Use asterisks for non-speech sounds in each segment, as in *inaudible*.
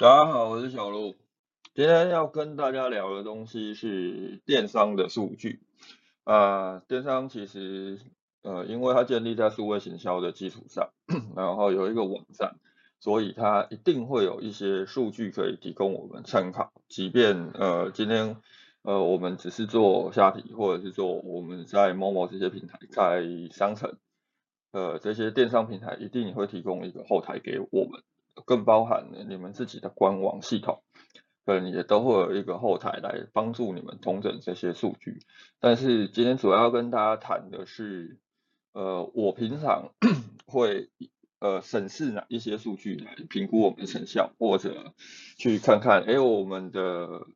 大家好，我是小鹿。今天要跟大家聊的东西是电商的数据。啊，电商其实呃，因为它建立在数位行销的基础上，*coughs* 然后有一个网站，所以它一定会有一些数据可以提供我们参考。即便呃今天呃我们只是做虾皮，或者是做我们在某某这些平台开商城，呃这些电商平台一定会提供一个后台给我们。更包含你们自己的官网系统，可能也都会有一个后台来帮助你们统整这些数据。但是今天主要跟大家谈的是，呃，我平常 *coughs* 会呃审视哪一些数据来评估我们的成效，或者去看看，哎，我们的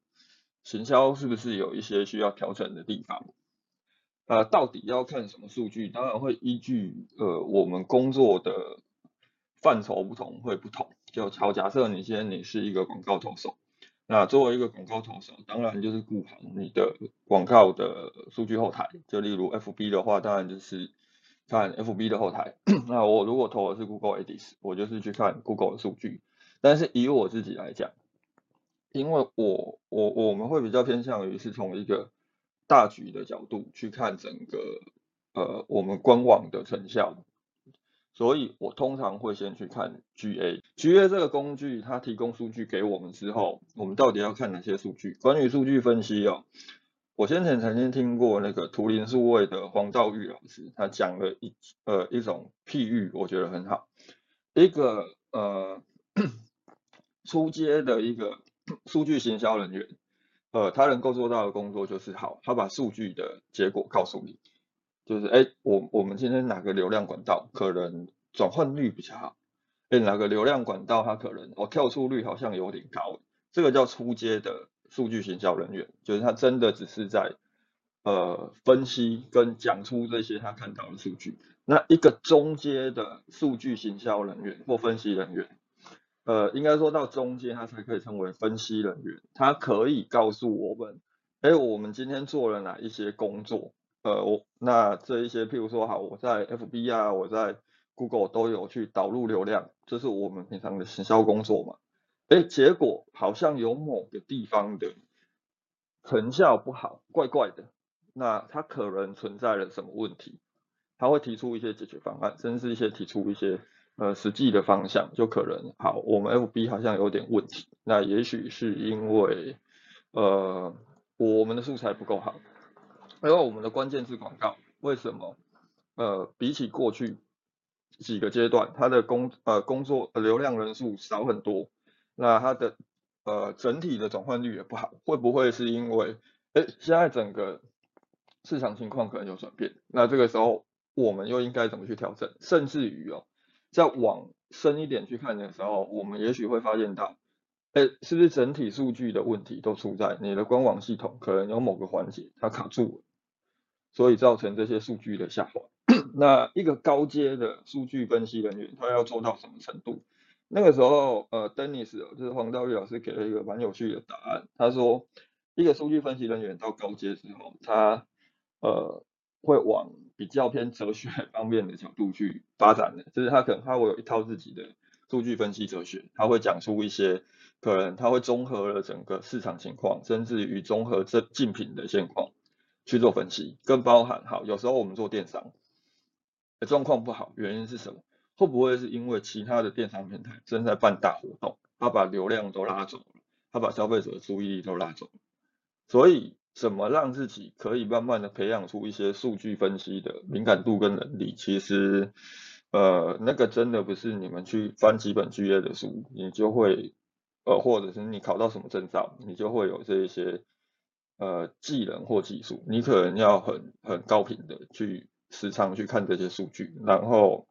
行销是不是有一些需要调整的地方？呃，到底要看什么数据？当然会依据呃我们工作的。范畴不同会不同，就好假设你先你是一个广告投手，那作为一个广告投手，当然就是顾好你的广告的数据后台，就例如 FB 的话，当然就是看 FB 的后台。*clears throat* 那我如果投的是 Google Ads，我就是去看 Google 的数据。但是以我自己来讲，因为我我我们会比较偏向于是从一个大局的角度去看整个呃我们官网的成效。所以我通常会先去看 GA，GA 这个工具它提供数据给我们之后，我们到底要看哪些数据？关于数据分析哦，我先前曾经听过那个图灵数位的黄兆玉老师，他讲了一呃一种譬喻，我觉得很好。一个呃 *coughs* 出街的一个数据行销人员，呃，他能够做到的工作就是好，他把数据的结果告诉你。就是哎，我我们今天哪个流量管道可能转换率比较好？哎，哪个流量管道它可能哦跳出率好像有点高？这个叫初阶的数据行销人员，就是他真的只是在呃分析跟讲出这些他看到的数据。那一个中阶的数据行销人员或分析人员，呃，应该说到中阶他才可以称为分析人员，他可以告诉我们，哎，我们今天做了哪一些工作。呃，我那这一些，譬如说，好，我在 FB 啊，我在 Google 都有去导入流量，这是我们平常的行销工作嘛。哎，结果好像有某个地方的成效不好，怪怪的，那它可能存在了什么问题？他会提出一些解决方案，甚至一些提出一些呃实际的方向，就可能好，我们 FB 好像有点问题，那也许是因为呃我们的素材不够好。因为我们的关键字广告为什么呃比起过去几个阶段，它的工呃工作流量人数少很多，那它的呃整体的转换率也不好，会不会是因为哎现在整个市场情况可能有转变？那这个时候我们又应该怎么去调整？甚至于哦，再往深一点去看的时候，我们也许会发现到。哎，是不是整体数据的问题都出在你的官网系统可能有某个环节它卡住了，所以造成这些数据的下滑。那一个高阶的数据分析人员，他要做到什么程度？那个时候，呃，Dennis 就是黄道玉老师给了一个蛮有趣的答案。他说，一个数据分析人员到高阶之后，他呃会往比较偏哲学方面的角度去发展的，就是他可能他会有一套自己的。数据分析哲学，他会讲出一些可能，他会综合了整个市场情况，甚至于综合这竞品的现况去做分析，更包含好，有时候我们做电商状况不好，原因是什么？会不会是因为其他的电商平台正在办大活动，他把流量都拉走了，他把消费者的注意力都拉走了？所以，怎么让自己可以慢慢的培养出一些数据分析的敏感度跟能力？其实。呃，那个真的不是你们去翻几本 GA 的书，你就会，呃，或者是你考到什么证照，你就会有这一些呃技能或技术，你可能要很很高频的去时常去看这些数据，然后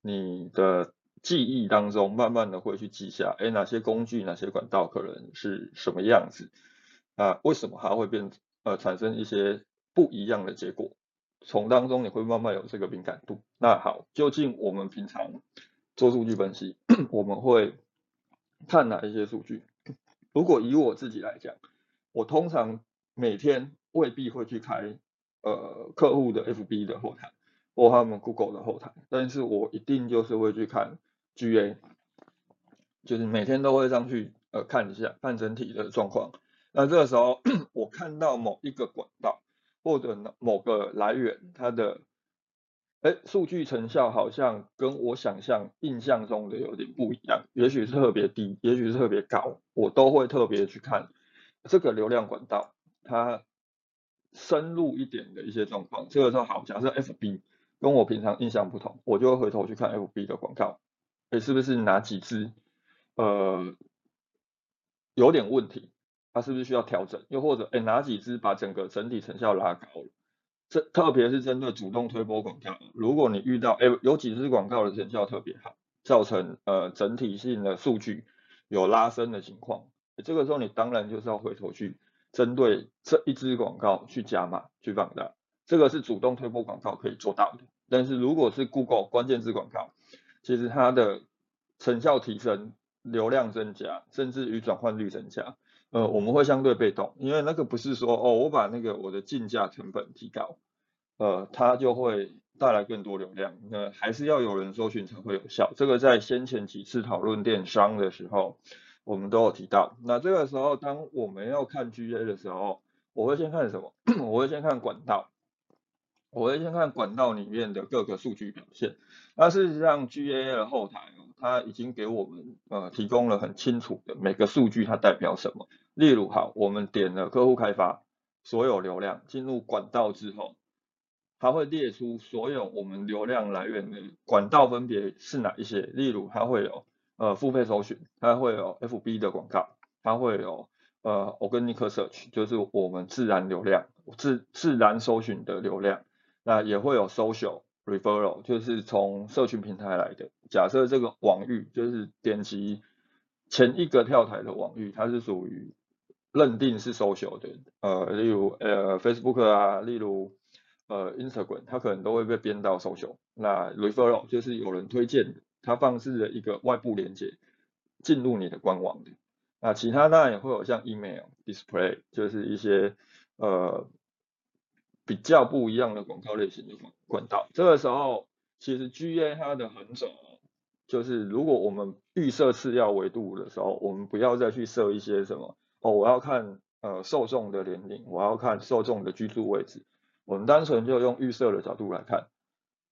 你的记忆当中慢慢的会去记下，哎，哪些工具、哪些管道可能是什么样子，啊，为什么它会变呃产生一些不一样的结果？从当中你会慢慢有这个敏感度。那好，究竟我们平常做数据分析，我们会看哪一些数据？如果以我自己来讲，我通常每天未必会去开呃客户的 FB 的后台或他们 Google 的后台，但是我一定就是会去看 GA，就是每天都会上去呃看一下，看整体的状况。那这个时候 *clears throat* 我看到某一个管道或者某个来源，它的哎数据成效好像跟我想象印象中的有点不一样，也许是特别低，也许是特别高，我都会特别去看这个流量管道它深入一点的一些状况。这个时候好，假设 FB 跟我平常印象不同，我就会回头去看 FB 的广告，哎是不是哪几支呃有点问题？它是不是需要调整？又或者，哎，哪几支把整个整体成效拉高了？这特别是针对主动推播广告，如果你遇到，哎，有几支广告的成效特别好，造成呃整体性的数据有拉升的情况，这个时候你当然就是要回头去针对这一支广告去加码、去放大。这个是主动推播广告可以做到的。但是如果是 Google 关键字广告，其实它的成效提升、流量增加，甚至于转换率增加。呃，我们会相对被动，因为那个不是说哦，我把那个我的竞价成本提高，呃，它就会带来更多流量，那还是要有人搜寻才会有效。这个在先前几次讨论电商的时候，我们都有提到。那这个时候，当我们要看 GA 的时候，我会先看什么？*clears throat* 我会先看管道，我会先看管道里面的各个数据表现。那事实上，GA 的后台。它已经给我们呃提供了很清楚的每个数据它代表什么。例如，好，我们点了客户开发，所有流量进入管道之后，它会列出所有我们流量来源的管道分别是哪一些。例如，它会有呃付费搜寻，它会有 FB 的广告，它会有呃 Organic Search，就是我们自然流量自自然搜寻的流量，那也会有 Social。referral 就是从社群平台来的。假设这个网域就是点击前一个跳台的网域，它是属于认定是 social 的，呃，例如呃 Facebook 啊，例如呃 Instagram，它可能都会被编到 social。那 referral 就是有人推荐的，它放置了一个外部连接进入你的官网的。那其他当然也会有像 email display，就是一些呃。比较不一样的广告类型的管管道，这个时候其实 GA 它的横轴就是，如果我们预设次要维度的时候，我们不要再去设一些什么哦，我要看呃受众的年龄，我要看受众的居住位置，我们单纯就用预设的角度来看，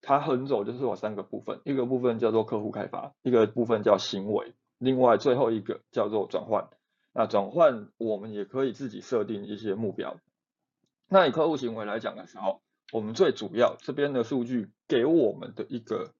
它横轴就是有三个部分，一个部分叫做客户开发，一个部分叫行为，另外最后一个叫做转换。那转换我们也可以自己设定一些目标。那以客户行为来讲的时候，我们最主要这边的数据给我们的一个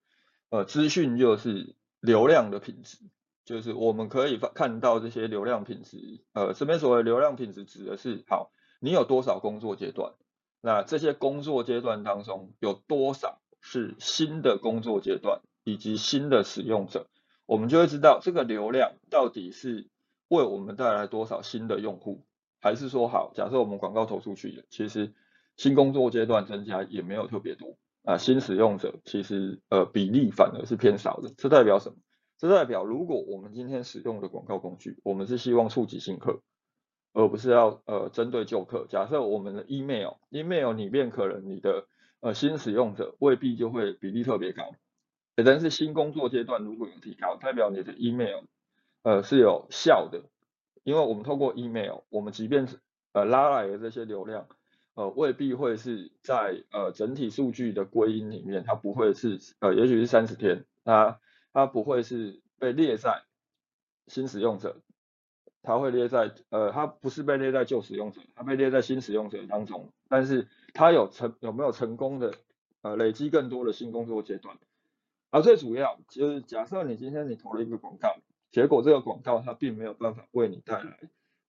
呃资讯就是流量的品质，就是我们可以看到这些流量品质，呃这边所谓流量品质指的是好，你有多少工作阶段，那这些工作阶段当中有多少是新的工作阶段以及新的使用者，我们就会知道这个流量到底是为我们带来多少新的用户。还是说好，假设我们广告投出去了，其实新工作阶段增加也没有特别多啊，新使用者其实呃比例反而是偏少的，这代表什么？这代表如果我们今天使用的广告工具，我们是希望触及新客，而不是要呃针对旧客。假设我们的 email，email 里面可能你的呃新使用者未必就会比例特别高，但是新工作阶段如果有提高，代表你的 email 呃是有效的。因为我们透过 email，我们即便是呃拉来的这些流量，呃未必会是在呃整体数据的归因里面，它不会是呃也许是三十天，它它不会是被列在新使用者，它会列在呃它不是被列在旧使用者，它被列在新使用者当中，但是它有成有没有成功的呃累积更多的新工作阶段，而最主要就是假设你今天你投了一个广告。结果这个广告它并没有办法为你带来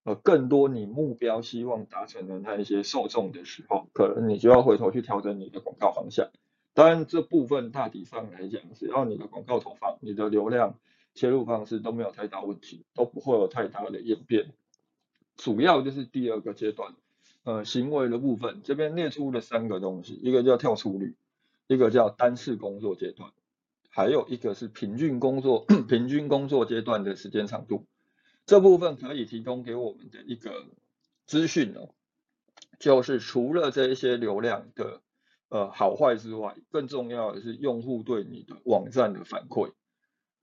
呃更多你目标希望达成的那一些受众的时候，可能你就要回头去调整你的广告方向。当然这部分大体上来讲，只要你的广告投放、你的流量切入方式都没有太大问题，都不会有太大的演变。主要就是第二个阶段，呃行为的部分，这边列出了三个东西，一个叫跳出率，一个叫单次工作阶段。还有一个是平均工作 *coughs* 平均工作阶段的时间长度，这部分可以提供给我们的一个资讯哦，就是除了这一些流量的呃好坏之外，更重要的是用户对你的网站的反馈。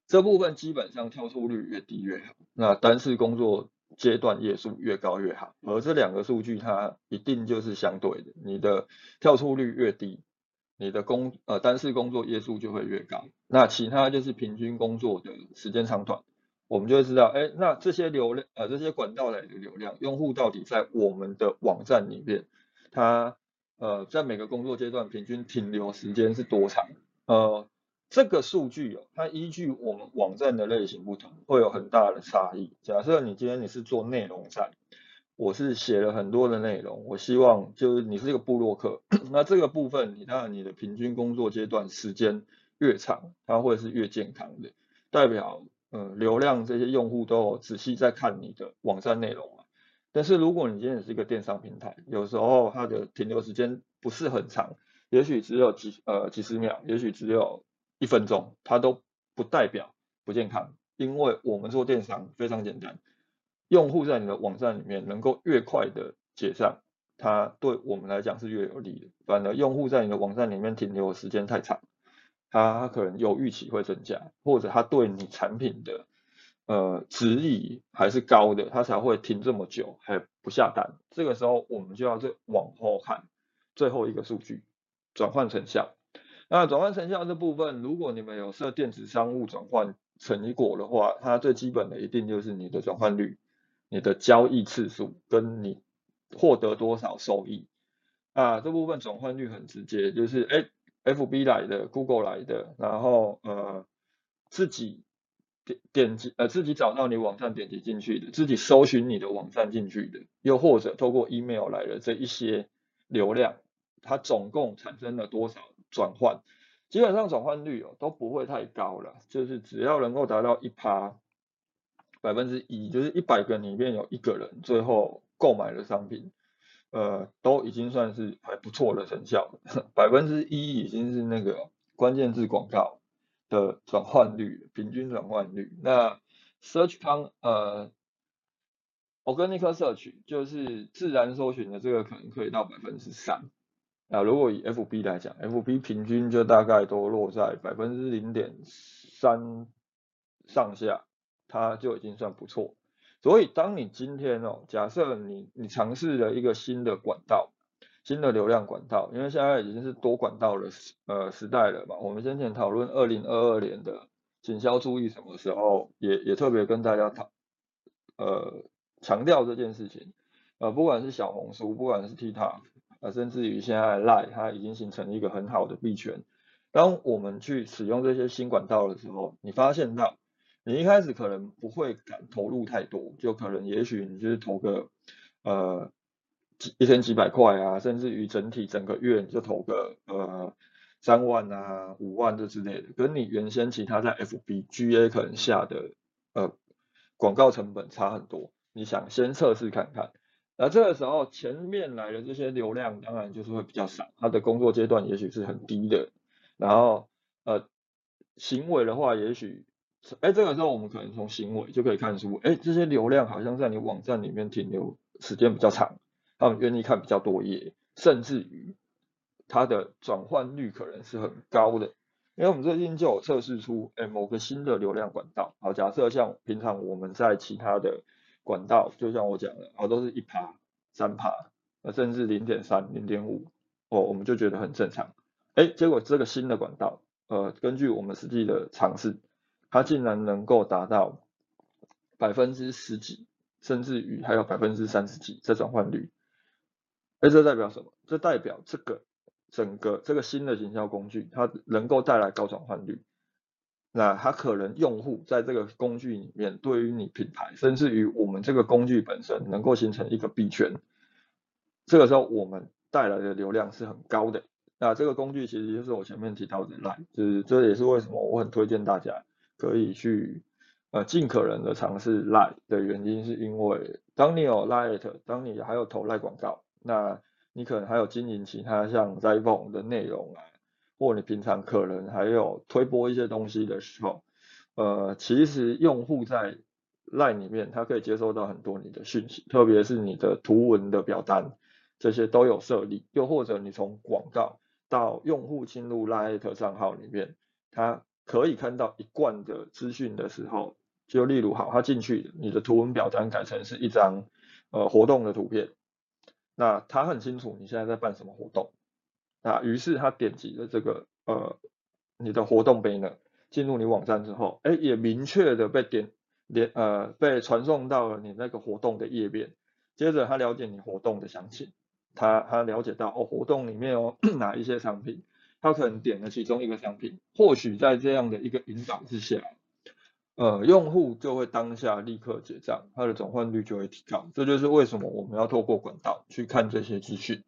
这部分基本上跳出率越低越好，那单次工作阶段页数越高越好，而这两个数据它一定就是相对的，你的跳出率越低，你的工呃单次工作页数就会越高，那其他就是平均工作的时间长短，我们就会知道，哎，那这些流量呃这些管道来的流量，用户到底在我们的网站里面，它呃在每个工作阶段平均停留时间是多长？呃。这个数据哦，它依据我们网站的类型不同，会有很大的差异。假设你今天你是做内容站，我是写了很多的内容，我希望就是你是一个部落客，那这个部分你当然你的平均工作阶段时间越长，它会是越健康的，代表嗯流量这些用户都有仔细在看你的网站内容嘛。但是如果你今天是一个电商平台，有时候它的停留时间不是很长，也许只有几呃几十秒，也许只有。一分钟，它都不代表不健康，因为我们做电商非常简单，用户在你的网站里面能够越快的结账，它对我们来讲是越有利的。反而用户在你的网站里面停留的时间太长，他可能有预期会增加，或者他对你产品的呃质疑还是高的，他才会停这么久还不下单。这个时候我们就要再往后看最后一个数据，转换成效。那转换成效这部分，如果你们有设电子商务转换成果的话，它最基本的一定就是你的转换率、你的交易次数跟你获得多少收益。啊，这部分转换率很直接，就是哎，FB 来的、Google 来的，然后呃自己点点击呃自己找到你网站点击进去的，自己搜寻你的网站进去的，又或者透过 email 来的这一些流量，它总共产生了多少？转换基本上转换率哦都不会太高了，就是只要能够达到一趴百分之一，就是一百个里面有一个人最后购买了商品，呃都已经算是还不错的成效，百分之一已经是那个关键字广告的转换率，平均转换率。那 Search con 呃 Organic Search 就是自然搜寻的这个可能可以到百分之三。那如果以 FB 来讲，FB 平均就大概都落在百分之零点三上下，它就已经算不错。所以当你今天哦，假设你你尝试了一个新的管道，新的流量管道，因为现在已经是多管道的时呃时代了嘛。我们先前讨论二零二二年的行销注意什么时候，也也特别跟大家讨呃强调这件事情。呃，不管是小红书，不管是 TikTok。啊，甚至于现在 Lie 它已经形成一个很好的币圈。当我们去使用这些新管道的时候，你发现到你一开始可能不会敢投入太多，就可能也许你就是投个呃几一千几百块啊，甚至于整体整个月你就投个呃三万啊五万这之类的，跟你原先其他在 FB GA 可能下的呃广告成本差很多。你想先测试看看。那这个时候前面来的这些流量当然就是会比较少，它的工作阶段也许是很低的，然后呃行为的话，也许哎这个时候我们可能从行为就可以看出，哎这些流量好像在你网站里面停留时间比较长，他们愿意看比较多页，甚至于它的转换率可能是很高的，因为我们最近就有测试出，哎某个新的流量管道，好假设像平常我们在其他的。管道就像我讲的，哦，都是一趴、三趴，呃，甚至零点三、零点五，哦，我们就觉得很正常。哎，结果这个新的管道，呃，根据我们实际的尝试，它竟然能够达到百分之十几，甚至于还有百分之三十几这转换率。哎，这代表什么？这代表这个整个这个新的营销工具，它能够带来高转换率。那它可能用户在这个工具里面，对于你品牌，甚至于我们这个工具本身，能够形成一个币圈。这个时候我们带来的流量是很高的。那这个工具其实就是我前面提到的 Line，就是这也是为什么我很推荐大家可以去呃尽可能的尝试 Line 的原因，是因为当你有 Line，当你还有投 Line 广告，那你可能还有经营其他像 z i p h o n e 的内容啊。或你平常可能还有推播一些东西的时候，呃，其实用户在 Line 里面，他可以接收到很多你的讯息，特别是你的图文的表单，这些都有设立。又或者你从广告到用户进入 Line 账号里面，他可以看到一贯的资讯的时候，就例如好，他进去你的图文表单改成是一张呃活动的图片，那他很清楚你现在在办什么活动，那于是他点击了这个呃你的活动 banner，进入你网站之后，哎也明确的被点连呃被传送到了你那个活动的页面，接着他了解你活动的详情。他他了解到哦，活动里面有 *clears throat* 哪一些商品，他可能点了其中一个商品，或许在这样的一个引导之下，呃，用户就会当下立刻结账，他的转换率就会提高。这就是为什么我们要透过管道去看这些资讯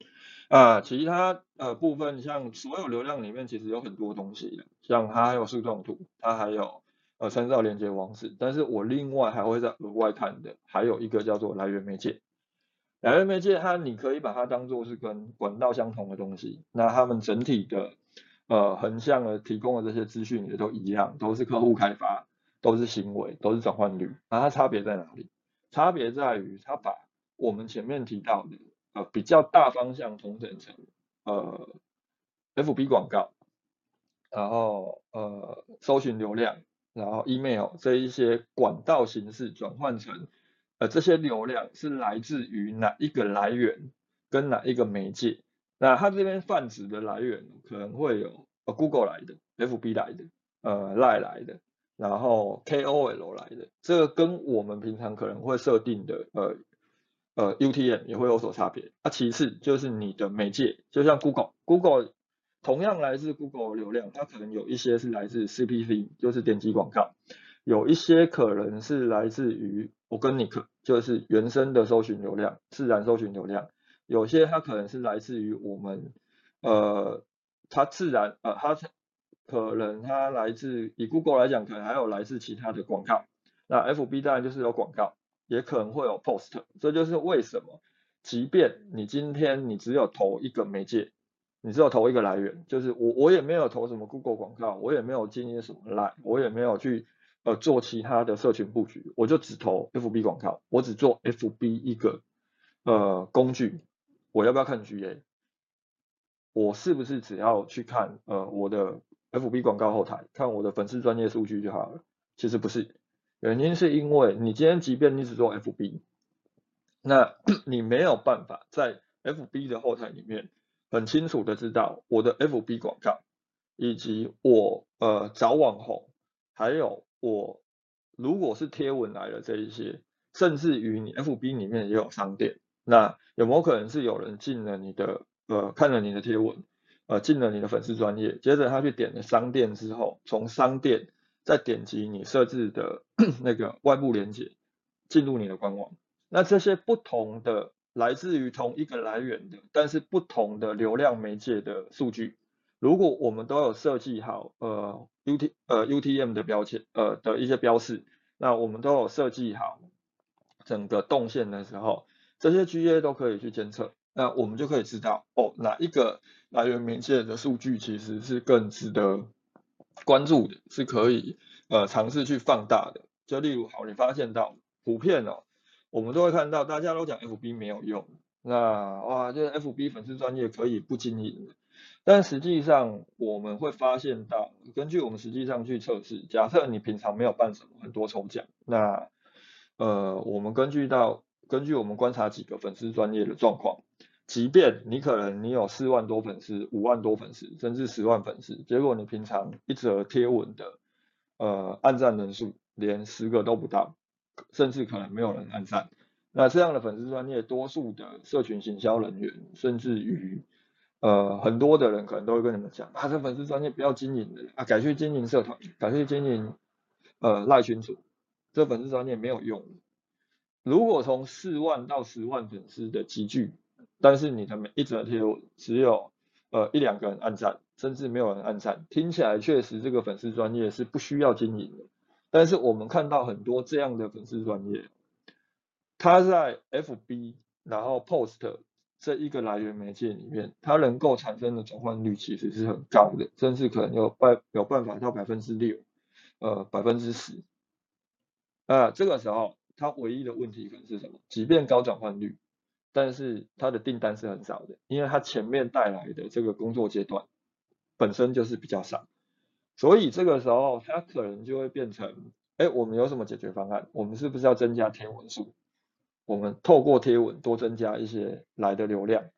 啊。其他呃部分，像所有流量里面其实有很多东西的，像它还有树状图，它还有呃参照连接网址，但是我另外还会再额外看的，还有一个叫做来源媒介。来源媒介，它你可以把它当做是跟管道相同的东西，那他们整体的呃横向的提供的这些资讯也都一样，都是客户开发，都是行为，都是转换率，那它差别在哪里？差别在于它把我们前面提到的呃比较大方向统整成呃 FB 广告，然后呃搜寻流量，然后 email 这一些管道形式转换成。呃，这些流量是来自于哪一个来源，跟哪一个媒介？那它这边泛指的来源可能会有呃 Google 来的，FB 来的，呃 Line 来的，然后 KOL 来的，这个跟我们平常可能会设定的呃呃 UTM 也会有所差别。那其次就是你的媒介，就像 Google，Google 同样来自 Google 流量，它可能有一些是来自 CPC，就是点击广告，有一些可能是来自于。我跟你可就是原生的搜寻流量，自然搜寻流量，有些它可能是来自于我们，呃，它自然呃它可能它来自以 Google 来讲，可能还有来自其他的广告。那 FB 当然就是有广告，也可能会有 Post。这就是为什么，即便你今天你只有投一个媒介，你只有投一个来源，就是我我也没有投什么 Google 广告，我也没有经营什么 Line，我也没有去。呃，做其他的社群布局，我就只投 FB 广告，我只做 FB 一个呃工具，我要不要看 GA？我是不是只要去看呃我的 FB 广告后台，看我的粉丝专业数据就好了？其实不是，原因是因为你今天即便你只做 FB，那 *clears throat* 你没有办法在 FB 的后台里面很清楚的知道我的 FB 广告，以及我呃找网红，还有。我如果是贴文来的这一些，甚至于你 FB 里面也有商店，那有没有可能是有人进了你的呃看了你的贴文，呃进了你的粉丝专业，接着他去点了商店之后，从商店再点击你设置的 *clears throat* 那个外部连接进入你的官网，那这些不同的来自于同一个来源的，但是不同的流量媒介的数据。如果我们都有设计好呃 U T 呃 U T M 的标签呃的一些标示，那我们都有设计好整个动线的时候，这些 G A 都可以去监测，那我们就可以知道哦哪一个来源媒介的数据其实是更值得关注的，是可以呃尝试去放大的。就例如好，你发现到普遍哦，我们都会看到大家都讲 F B 没有用，那哇就是 F B 粉丝专业可以不经营。但实际上，我们会发现到，根据我们实际上去测试，假设你平常没有办什么很多抽奖，那呃，我们根据到根据我们观察几个粉丝专业的状况，即便你可能你有四万多粉丝、五万多粉丝，甚至十万粉丝，结果你平常一则贴文的呃按赞人数连十个都不到，甚至可能没有人按赞，那这样的粉丝专业，多数的社群行销人员，甚至于呃，很多的人可能都会跟你们讲，啊，这粉丝专业不要经营的啊，改去经营社团，改去经营呃赖群组，这粉丝专业没有用。如果从四万到十万粉丝的集聚，但是你的每一则贴只有呃一两个人按赞，甚至没有人按赞，听起来确实这个粉丝专业是不需要经营的。但是我们看到很多这样的粉丝专业，他在 FB 然后 post。这一个来源媒介里面，它能够产生的转换率其实是很高的，甚至可能有办有办法到百分之六，呃百分之十。啊，这个时候它唯一的问题可能是什么？即便高转换率，但是它的订单是很少的，因为它前面带来的这个工作阶段本身就是比较少。所以这个时候它可能就会变成，哎，我们有什么解决方案？我们是不是要增加贴文数？我们透过贴文多增加一些来的流量。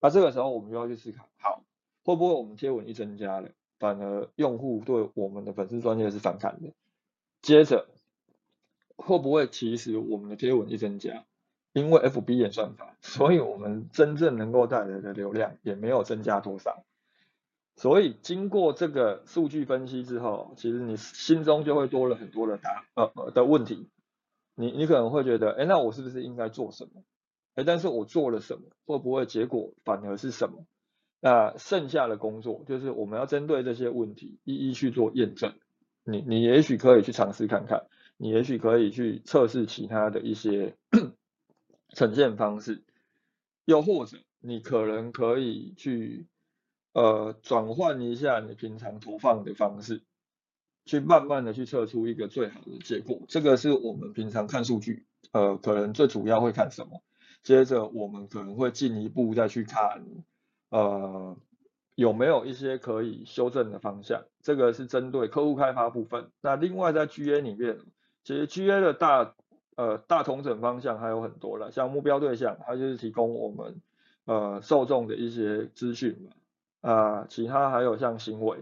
那这个时候我们就要去思考，好，会不会我们贴文一增加了，反而用户对我们的粉丝专业是反感的？接着会不会其实我们的贴文一增加？因为 FB 演算法，所以我们真正能够带来的流量也没有增加多少。所以经过这个数据分析之后，其实你心中就会多了很多的答呃的问题。你你可能会觉得，哎，那我是不是应该做什么？哎，但是我做了什么？会不会结果反而是什么？那剩下的工作就是我们要针对这些问题一一去做验证。你你也许可以去尝试看看，你也许可以去测试其他的一些。呈现方式，又或者你可能可以去呃转换一下你平常投放的方式，去慢慢的去测出一个最好的结果。这个是我们平常看数据，呃，可能最主要会看什么？接着我们可能会进一步再去看，呃，有没有一些可以修正的方向？这个是针对客户开发部分。那另外在 GA 里面，其实 GA 的大呃，大同整方向还有很多了，像目标对象，它就是提供我们呃受众的一些资讯嘛，啊，其他还有像行为，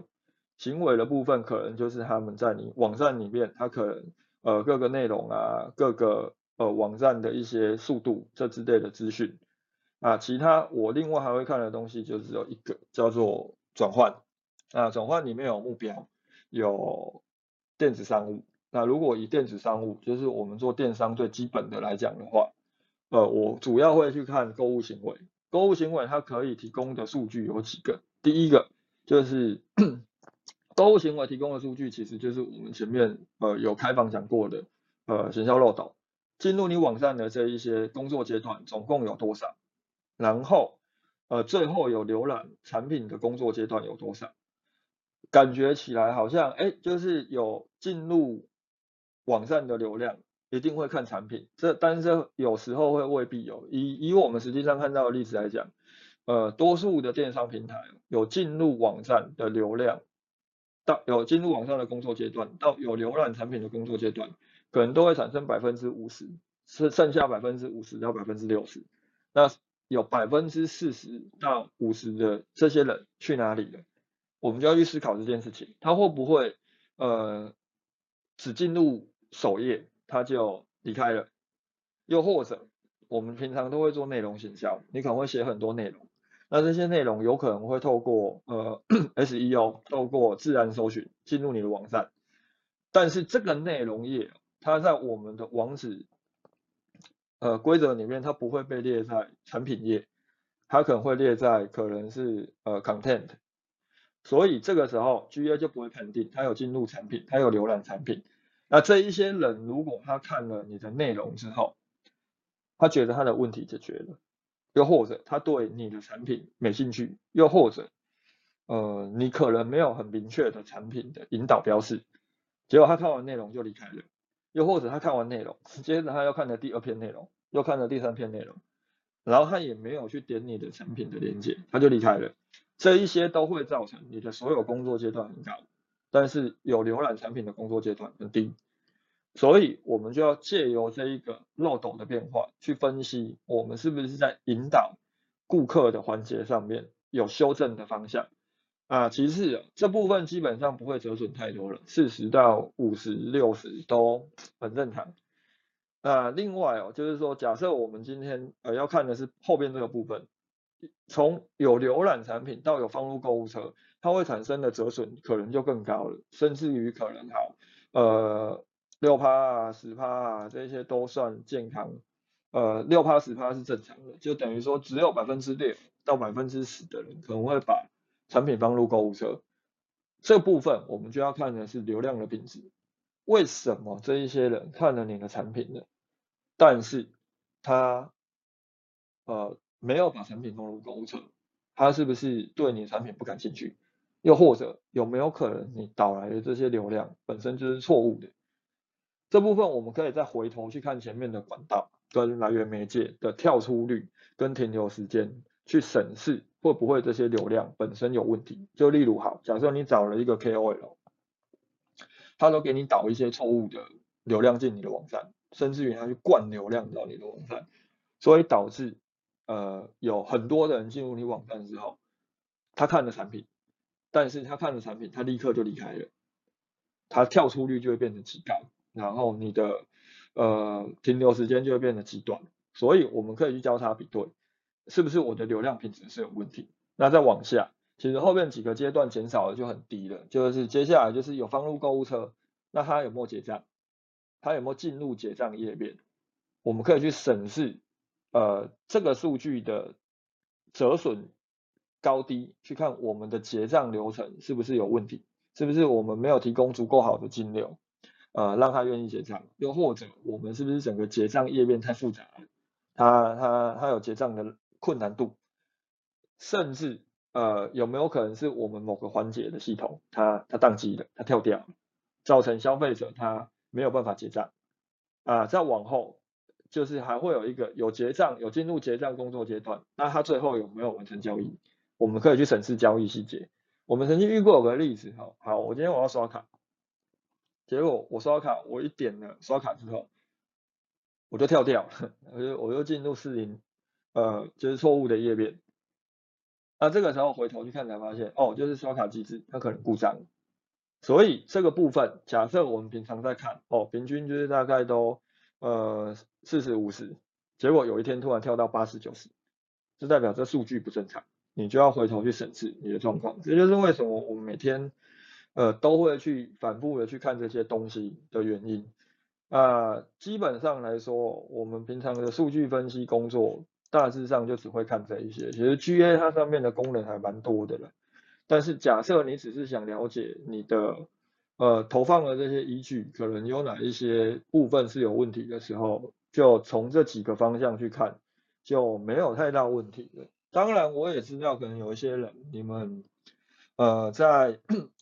行为的部分可能就是他们在你网站里面，它可能呃各个内容啊，各个呃网站的一些速度这之类的资讯，啊，其他我另外还会看的东西就只有一个叫做转换，啊，转换里面有目标，有电子商务。那如果以电子商务，就是我们做电商最基本的来讲的话，呃，我主要会去看购物行为。购物行为它可以提供的数据有几个？第一个就是 *clears throat* 购物行为提供的数据，其实就是我们前面呃有开放讲过的呃行销漏斗，进入你网站的这一些工作阶段总共有多少？然后呃最后有浏览产品的工作阶段有多少？感觉起来好像哎，就是有进入。网站的流量一定会看产品，这但是有时候会未必有。以以我们实际上看到的例子来讲，呃，多数的电商平台有进入网站的流量，到有进入网站的工作阶段，到有浏览产品的工作阶段，可能都会产生百分之五十，是剩下百分之五十到百分之六十。那有百分之四十到五十的这些人去哪里了？我们就要去思考这件事情，他会不会呃只进入？首页他就离开了，又或者我们平常都会做内容行销，你可能会写很多内容，那这些内容有可能会透过呃 *coughs* SEO 透过自然搜寻进入你的网站，但是这个内容页它在我们的网址呃规则里面它不会被列在产品页，它可能会列在可能是呃 content，所以这个时候 GA 就不会判定它有进入产品，它有浏览产品。那这一些人，如果他看了你的内容之后，他觉得他的问题解决了，又或者他对你的产品没兴趣，又或者，呃，你可能没有很明确的产品的引导标识，结果他看完内容就离开了，又或者他看完内容，接着他又看了第二篇内容，又看了第三篇内容，然后他也没有去点你的产品的链接，他就离开了，这一些都会造成你的所有工作阶段很高。但是有浏览产品的工作阶段很低，所以我们就要借由这一个漏斗的变化去分析，我们是不是在引导顾客的环节上面有修正的方向啊？其次，这部分基本上不会折损太多了，四十到五十、六十都很正常。那另外哦，就是说，假设我们今天呃要看的是后边这个部分，从有浏览产品到有放入购物车。它会产生的折损可能就更高了，甚至于可能好，呃，六趴啊、十趴啊，这些都算健康，呃，六趴、十趴是正常的，就等于说只有百分之六到百分之十的人可能会把产品放入购物车，这部分我们就要看的是流量的品质，为什么这一些人看了你的产品呢？但是他呃没有把产品放入购物车，他是不是对你的产品不感兴趣？又或者有没有可能你导来的这些流量本身就是错误的？这部分我们可以再回头去看前面的管道跟来源媒介的跳出率跟停留时间，去审视会不会这些流量本身有问题。就例如好，假设你找了一个 KOL，他都给你导一些错误的流量进你的网站，甚至于他去灌流量到你的网站，所以导致呃有很多的人进入你网站之后，他看了产品，但是他看了产品，他立刻就离开了，他跳出率就会变成极高，然后你的呃停留时间就会变得极短，所以我们可以去交叉比对。是不是我的流量品质是有问题？那再往下，其实后面几个阶段减少的就很低了。就是接下来就是有放入购物车，那他有没有结账？他有没有进入结账页面？我们可以去审视，呃，这个数据的折损高低，去看我们的结账流程是不是有问题？是不是我们没有提供足够好的金流，呃，让他愿意结账？又或者我们是不是整个结账页面太复杂了？他他他有结账的？困难度，甚至呃有没有可能是我们某个环节的系统它它宕机了，它跳掉了，造成消费者他没有办法结账啊？再往后就是还会有一个有结账有进入结账工作阶段，那他最后有没有完成交易？我们可以去审视交易细节。我们曾经遇过有个例子，好，好，我今天我要刷卡，结果我刷卡我一点了刷卡之后，我就跳掉了，我就我就进入四零。呃，就是错误的页面，那这个时候回头去看才发现，哦，就是刷卡机制它可能故障，所以这个部分，假设我们平常在看，哦，平均就是大概都呃四十五十，结果有一天突然跳到八十九十，就代表这数据不正常，你就要回头去审视你的状况，这就是为什么我们每天呃都会去反复的去看这些东西的原因。啊，基本上来说，我们平常的数据分析工作。大致上就只会看这一些，其实 GA 它上面的功能还蛮多的了。但是假设你只是想了解你的呃投放的这些依据可能有哪一些部分是有问题的时候，就从这几个方向去看，就没有太大问题了。当然我也知道可能有一些人，你们呃在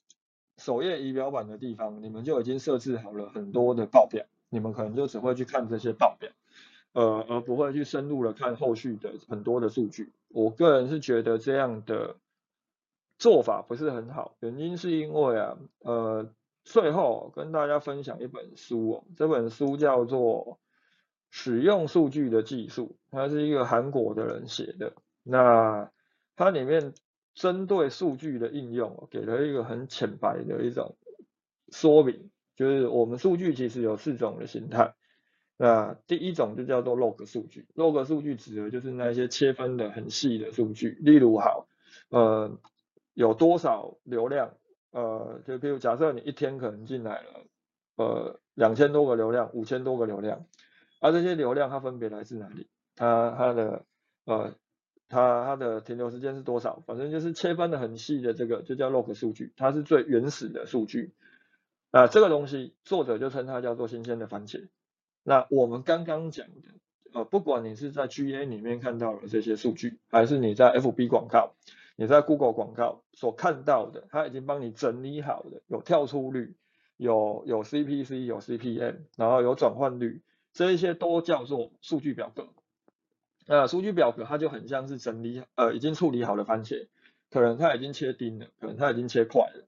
*clears throat* 首页仪表板的地方，你们就已经设置好了很多的报表，你们可能就只会去看这些报表。呃，而不会去深入的看后续的很多的数据。我个人是觉得这样的做法不是很好，原因是因为啊，呃，最后跟大家分享一本书哦，这本书叫做《使用数据的技术》，它是一个韩国的人写的。那它里面针对数据的应用，给了一个很浅白的一种说明，就是我们数据其实有四种的形态。那第一种就叫做 log 数据，log 数据指的就是那些切分的很细的数据，例如好，呃，有多少流量，呃，就比如假设你一天可能进来了，呃，两千多个流量，五千多个流量，而这些流量它分别来自哪里？它它的呃，它它的停留时间是多少？反正就是切分的很细的这个就叫 log 数据，它是最原始的数据，啊，这个东西作者就称它叫做新鲜的番茄。那我们刚刚讲的，呃，不管你是在 GA 里面看到的这些数据，还是你在 FB 广告、你在 Google 广告所看到的，它已经帮你整理好的，有跳出率，有有 CPC，有 CPM，然后有转换率，这一些都叫做数据表格。那数据表格它就很像是整理，呃，已经处理好的番茄，可能它已经切丁了，可能它已经切块了，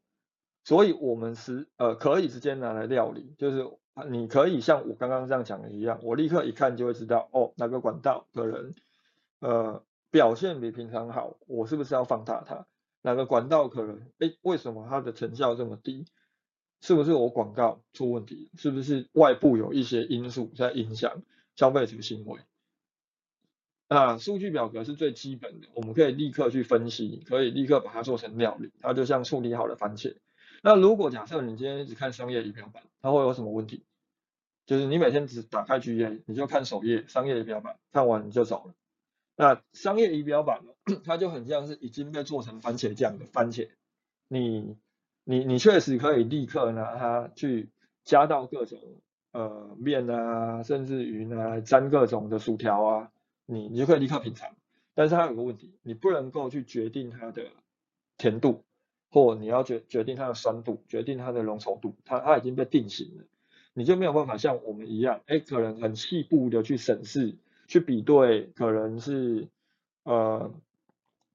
所以我们是呃可以直接拿来料理，就是。你可以像我刚刚这样讲的一样，我立刻一看就会知道，哦，哪个管道可能，呃，表现比平常好，我是不是要放大它？哪个管道可能，哎，为什么它的成效这么低？是不是我广告出问题？是不是外部有一些因素在影响消费者行为？啊，数据表格是最基本的，我们可以立刻去分析，可以立刻把它做成料理，它就像处理好的番茄。那如果假设你今天只看商业仪表板，它会有什么问题？就是你每天只打开 GA，你就看首页商业仪表板，看完你就走了。那商业仪表板呢，*coughs* 它就很像是已经被做成番茄酱的番茄，你你你确实可以立刻拿它去加到各种呃面啊，甚至于呢沾各种的薯条啊，你你就可以立刻品尝。但是它有个问题，你不能够去决定它的甜度，或你要决决定它的酸度，决定它的浓稠度，它它已经被定型了。你就没有办法像我们一样，哎，可能很细部的去审视、去比对，可能是呃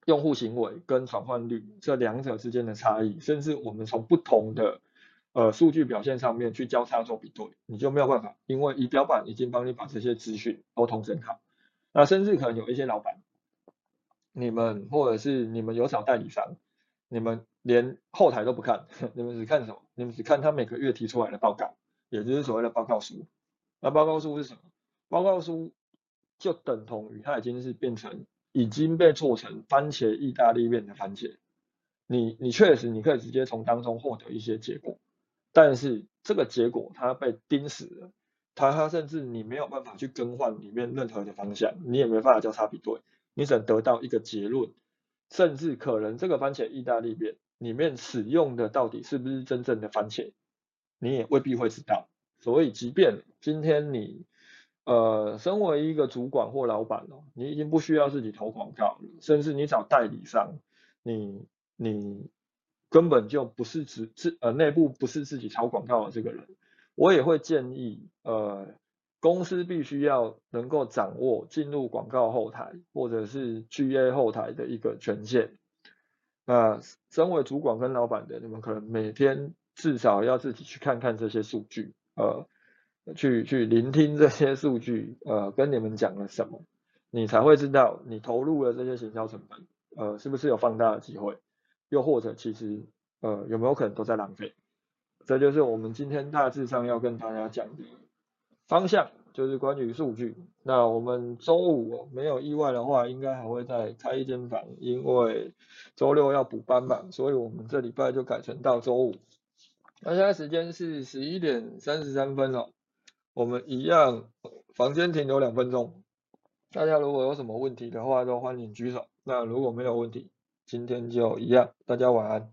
用户行为跟转换率这两者之间的差异，甚至我们从不同的呃数据表现上面去交叉做比对，你就没有办法，因为仪表板已经帮你把这些资讯都统整好。那甚至可能有一些老板，你们或者是你们有找代理商，你们连后台都不看，*laughs* 你们只看什么？你们只看他每个月提出来的报告，也就是所谓的报告书。那报告书是什么？报告书就等同于它已经是变成已经被做成番茄意大利面的番茄。你你确实你可以直接从当中获得一些结果，但是这个结果它被钉死了。它它甚至你没有办法去更换里面任何的方向，你也没办法交叉比对，你只能得到一个结论，甚至可能这个番茄意大利面里面使用的到底是不是真正的番茄，你也未必会知道。所以，即便今天你呃身为一个主管或老板哦，你已经不需要自己投广告了，甚至你找代理商，你你根本就不是只自呃内部不是自己炒广告的这个人。我也会建议，呃，公司必须要能够掌握进入广告后台或者是 GA 后台的一个权限。那身为主管跟老板的，你们可能每天至少要自己去看看这些数据，呃，去去聆听这些数据，呃，跟你们讲了什么，你才会知道你投入了这些行销成本，呃，是不是有放大的机会，又或者其实，呃，有没有可能都在浪费。这就是我们今天大致上要跟大家讲的方向，就是关于数据。那我们周五没有意外的话，应该还会再开一间房，因为周六要补班嘛，所以我们这礼拜就改成到周五。那现在时间是十一点三十三分了，我们一样房间停留两分钟。大家如果有什么问题的话，都欢迎举手。那如果没有问题，今天就一样，大家晚安。